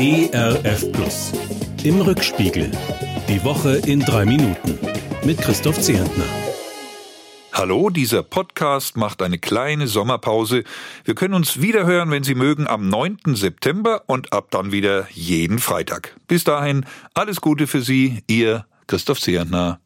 ERF Plus. Im Rückspiegel. Die Woche in drei Minuten. Mit Christoph Zehentner. Hallo, dieser Podcast macht eine kleine Sommerpause. Wir können uns wiederhören, wenn Sie mögen, am 9. September und ab dann wieder jeden Freitag. Bis dahin, alles Gute für Sie, Ihr Christoph Zehentner.